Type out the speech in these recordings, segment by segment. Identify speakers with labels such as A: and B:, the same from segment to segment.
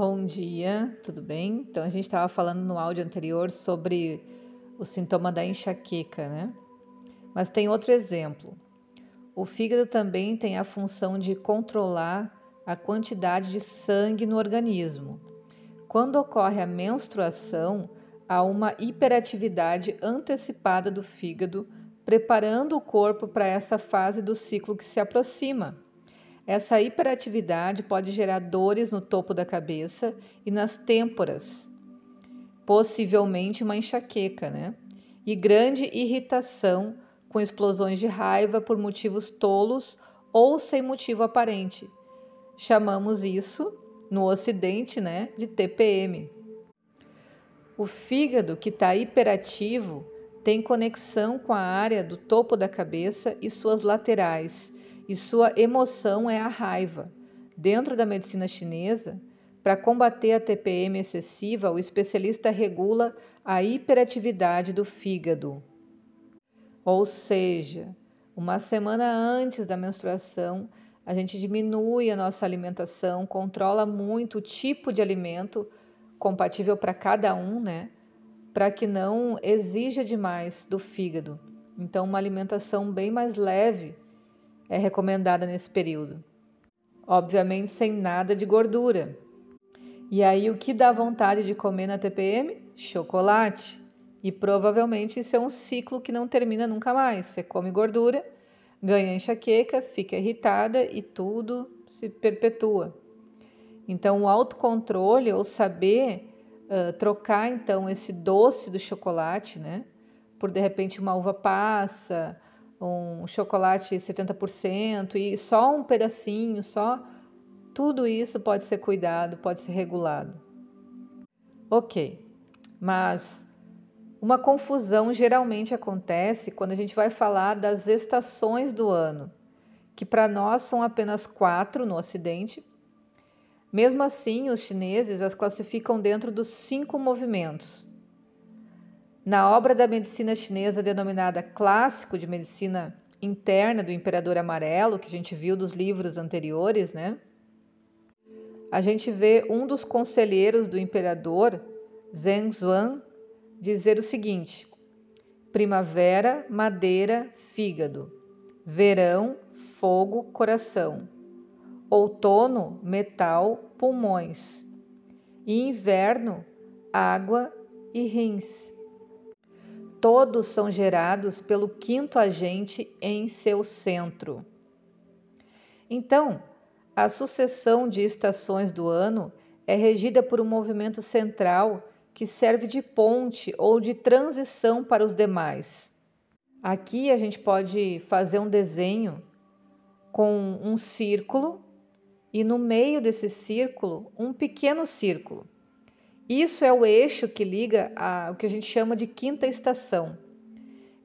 A: Bom dia, tudo bem? Então a gente estava falando no áudio anterior sobre o sintoma da enxaqueca, né? Mas tem outro exemplo. O fígado também tem a função de controlar a quantidade de sangue no organismo. Quando ocorre a menstruação, há uma hiperatividade antecipada do fígado, preparando o corpo para essa fase do ciclo que se aproxima. Essa hiperatividade pode gerar dores no topo da cabeça e nas têmporas, possivelmente uma enxaqueca, né? E grande irritação com explosões de raiva por motivos tolos ou sem motivo aparente. Chamamos isso, no Ocidente, né, de TPM. O fígado que está hiperativo tem conexão com a área do topo da cabeça e suas laterais e sua emoção é a raiva. Dentro da medicina chinesa, para combater a TPM excessiva, o especialista regula a hiperatividade do fígado. Ou seja, uma semana antes da menstruação, a gente diminui a nossa alimentação, controla muito o tipo de alimento compatível para cada um, né? Para que não exija demais do fígado. Então, uma alimentação bem mais leve é recomendada nesse período. Obviamente, sem nada de gordura. E aí, o que dá vontade de comer na TPM? Chocolate. E provavelmente isso é um ciclo que não termina nunca mais. Você come gordura, ganha enxaqueca, fica irritada e tudo se perpetua. Então, o autocontrole ou saber uh, trocar então esse doce do chocolate, né, por de repente uma uva passa, um chocolate 70% e só um pedacinho, só tudo isso pode ser cuidado, pode ser regulado. Ok, mas uma confusão geralmente acontece quando a gente vai falar das estações do ano, que para nós são apenas quatro no Ocidente. Mesmo assim, os chineses as classificam dentro dos cinco movimentos, na obra da medicina chinesa denominada Clássico de Medicina Interna do Imperador Amarelo, que a gente viu dos livros anteriores, né? A gente vê um dos conselheiros do imperador, Zheng Zuan, dizer o seguinte: primavera, madeira, fígado, verão, fogo, coração, outono, metal, pulmões, e inverno, água e rins todos são gerados pelo quinto agente em seu centro. Então, a sucessão de estações do ano é regida por um movimento central que serve de ponte ou de transição para os demais. Aqui a gente pode fazer um desenho com um círculo e no meio desse círculo um pequeno círculo. Isso é o eixo que liga a, o que a gente chama de quinta estação.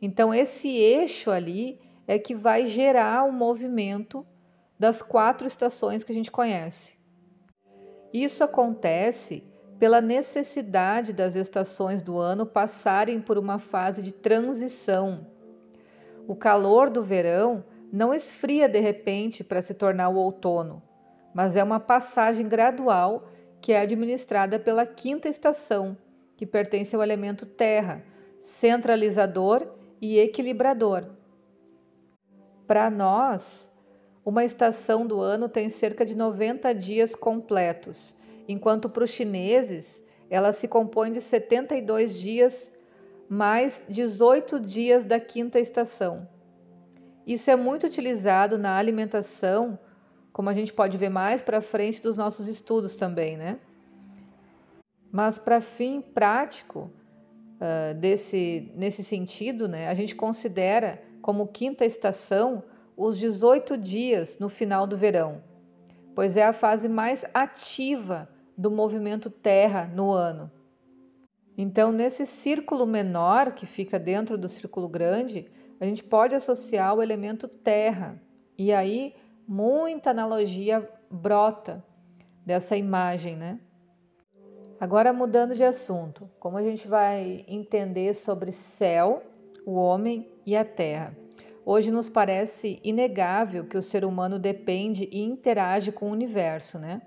A: Então, esse eixo ali é que vai gerar o movimento das quatro estações que a gente conhece. Isso acontece pela necessidade das estações do ano passarem por uma fase de transição. O calor do verão não esfria de repente para se tornar o outono, mas é uma passagem gradual que é administrada pela quinta estação, que pertence ao elemento terra, centralizador e equilibrador. Para nós, uma estação do ano tem cerca de 90 dias completos, enquanto para os chineses ela se compõe de 72 dias mais 18 dias da quinta estação. Isso é muito utilizado na alimentação como a gente pode ver mais para frente dos nossos estudos também, né? Mas para fim prático uh, desse nesse sentido, né, a gente considera como quinta estação os 18 dias no final do verão, pois é a fase mais ativa do movimento Terra no ano. Então, nesse círculo menor que fica dentro do círculo grande, a gente pode associar o elemento Terra. E aí muita analogia brota dessa imagem, né? Agora mudando de assunto, como a gente vai entender sobre céu, o homem e a terra? Hoje nos parece inegável que o ser humano depende e interage com o universo, né?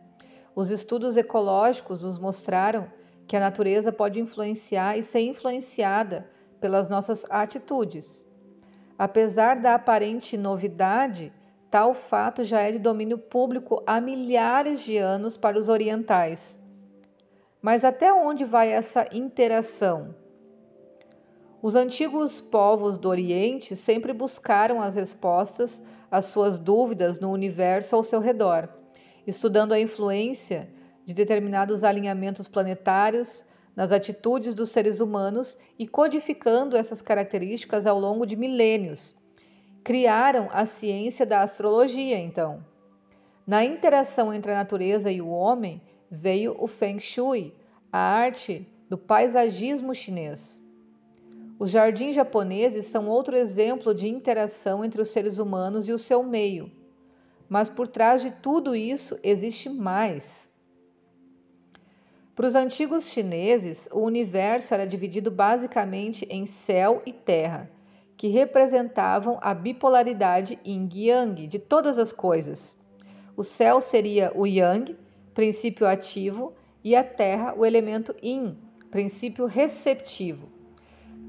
A: Os estudos ecológicos nos mostraram que a natureza pode influenciar e ser influenciada pelas nossas atitudes. Apesar da aparente novidade, tal fato já é de domínio público há milhares de anos para os orientais. Mas até onde vai essa interação? Os antigos povos do Oriente sempre buscaram as respostas às suas dúvidas no universo ao seu redor, estudando a influência de determinados alinhamentos planetários nas atitudes dos seres humanos e codificando essas características ao longo de milênios. Criaram a ciência da astrologia, então. Na interação entre a natureza e o homem veio o Feng Shui, a arte do paisagismo chinês. Os jardins japoneses são outro exemplo de interação entre os seres humanos e o seu meio. Mas por trás de tudo isso existe mais. Para os antigos chineses, o universo era dividido basicamente em céu e terra, que representavam a bipolaridade yin e yang de todas as coisas. O céu seria o yang, princípio ativo, e a terra, o elemento yin, princípio receptivo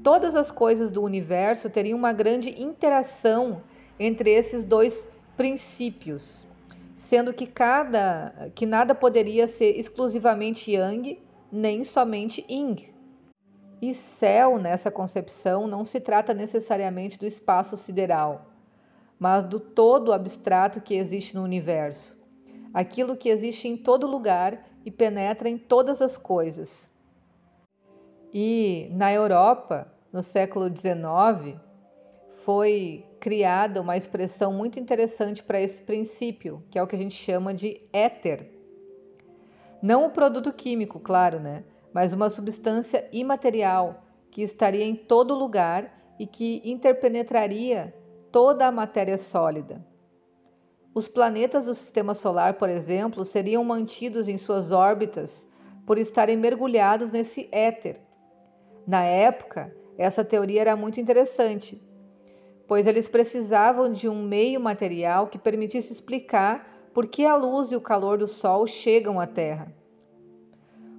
A: todas as coisas do universo teriam uma grande interação entre esses dois princípios, sendo que cada que nada poderia ser exclusivamente yang nem somente yin. E céu nessa concepção não se trata necessariamente do espaço sideral, mas do todo abstrato que existe no universo, aquilo que existe em todo lugar e penetra em todas as coisas. E na Europa, no século XIX, foi criada uma expressão muito interessante para esse princípio, que é o que a gente chama de éter. Não o produto químico, claro, né? Mas uma substância imaterial que estaria em todo lugar e que interpenetraria toda a matéria sólida. Os planetas do sistema solar, por exemplo, seriam mantidos em suas órbitas por estarem mergulhados nesse éter, na época, essa teoria era muito interessante, pois eles precisavam de um meio material que permitisse explicar por que a luz e o calor do Sol chegam à Terra.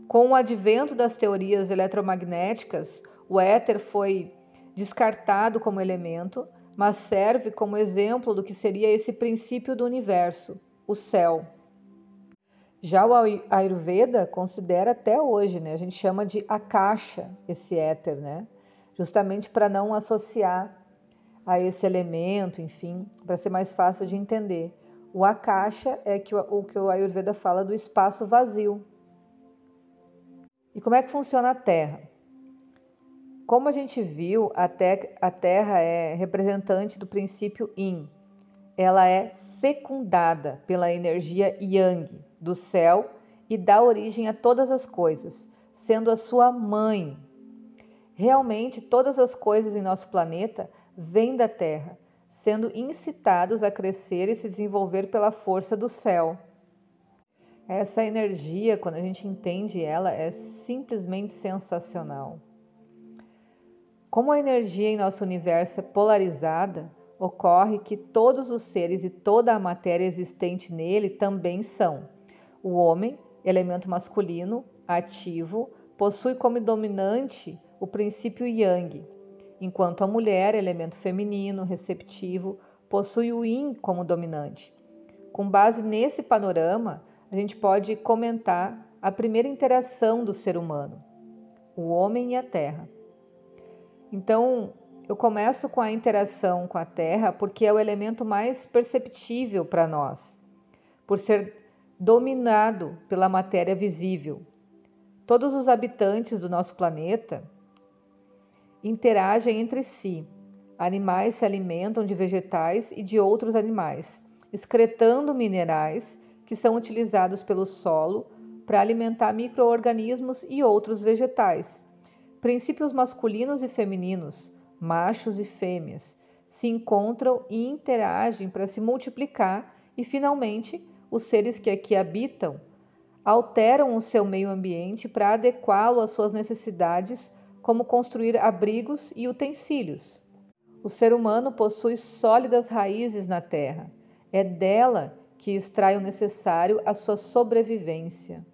A: Com o advento das teorias eletromagnéticas, o éter foi descartado como elemento, mas serve como exemplo do que seria esse princípio do universo, o céu. Já o Ayurveda considera até hoje, né? A gente chama de akasha esse éter, né? Justamente para não associar a esse elemento, enfim, para ser mais fácil de entender. O akasha é que o, o que o Ayurveda fala do espaço vazio. E como é que funciona a Terra? Como a gente viu, a, te a Terra é representante do princípio Yin. Ela é fecundada pela energia Yang, do céu e dá origem a todas as coisas, sendo a sua mãe. Realmente, todas as coisas em nosso planeta vêm da Terra, sendo incitados a crescer e se desenvolver pela força do céu. Essa energia, quando a gente entende ela, é simplesmente sensacional. Como a energia em nosso universo é polarizada, ocorre que todos os seres e toda a matéria existente nele também são. O homem, elemento masculino, ativo, possui como dominante o princípio yang, enquanto a mulher, elemento feminino, receptivo, possui o yin como dominante. Com base nesse panorama, a gente pode comentar a primeira interação do ser humano, o homem e a terra. Então, eu começo com a interação com a terra porque é o elemento mais perceptível para nós, por ser dominado pela matéria visível. Todos os habitantes do nosso planeta interagem entre si. Animais se alimentam de vegetais e de outros animais, excretando minerais que são utilizados pelo solo para alimentar microorganismos e outros vegetais. Princípios masculinos e femininos, machos e fêmeas, se encontram e interagem para se multiplicar e, finalmente, os seres que aqui habitam alteram o seu meio ambiente para adequá-lo às suas necessidades, como construir abrigos e utensílios. O ser humano possui sólidas raízes na terra. É dela que extrai o necessário à sua sobrevivência.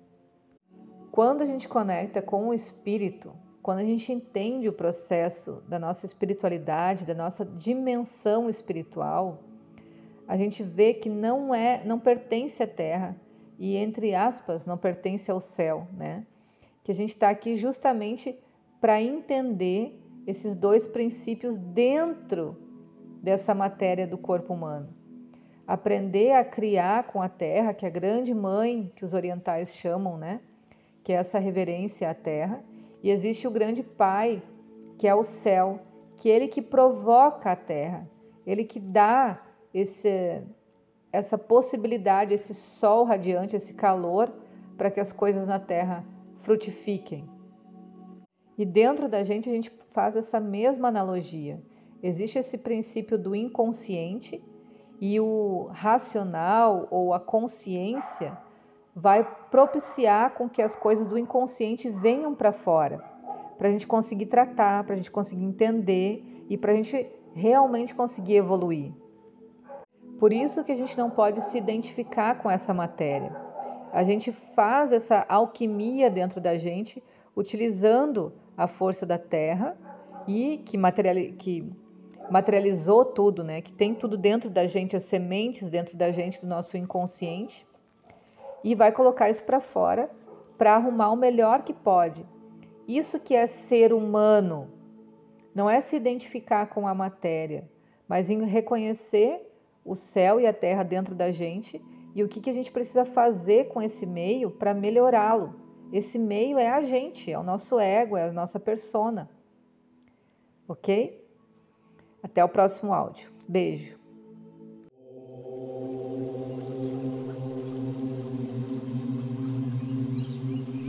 A: Quando a gente conecta com o espírito, quando a gente entende o processo da nossa espiritualidade, da nossa dimensão espiritual, a gente vê que não é, não pertence à terra e entre aspas não pertence ao céu, né? Que a gente está aqui justamente para entender esses dois princípios dentro dessa matéria do corpo humano. Aprender a criar com a terra, que é a grande mãe que os orientais chamam, né? Que é essa reverência à terra. E existe o grande pai, que é o céu, que é ele que provoca a terra, ele que dá esse, essa possibilidade, esse sol radiante, esse calor, para que as coisas na terra frutifiquem. E dentro da gente a gente faz essa mesma analogia. Existe esse princípio do inconsciente e o racional ou a consciência vai propiciar com que as coisas do inconsciente venham para fora, para a gente conseguir tratar, para a gente conseguir entender e para a gente realmente conseguir evoluir. Por isso que a gente não pode se identificar com essa matéria. A gente faz essa alquimia dentro da gente utilizando a força da terra e que, materiali que materializou tudo, né? Que tem tudo dentro da gente, as sementes dentro da gente do nosso inconsciente e vai colocar isso para fora para arrumar o melhor que pode. Isso que é ser humano, não é se identificar com a matéria, mas em reconhecer o céu e a terra dentro da gente e o que, que a gente precisa fazer com esse meio para melhorá-lo. Esse meio é a gente, é o nosso ego, é a nossa persona. Ok? Até o próximo áudio. Beijo.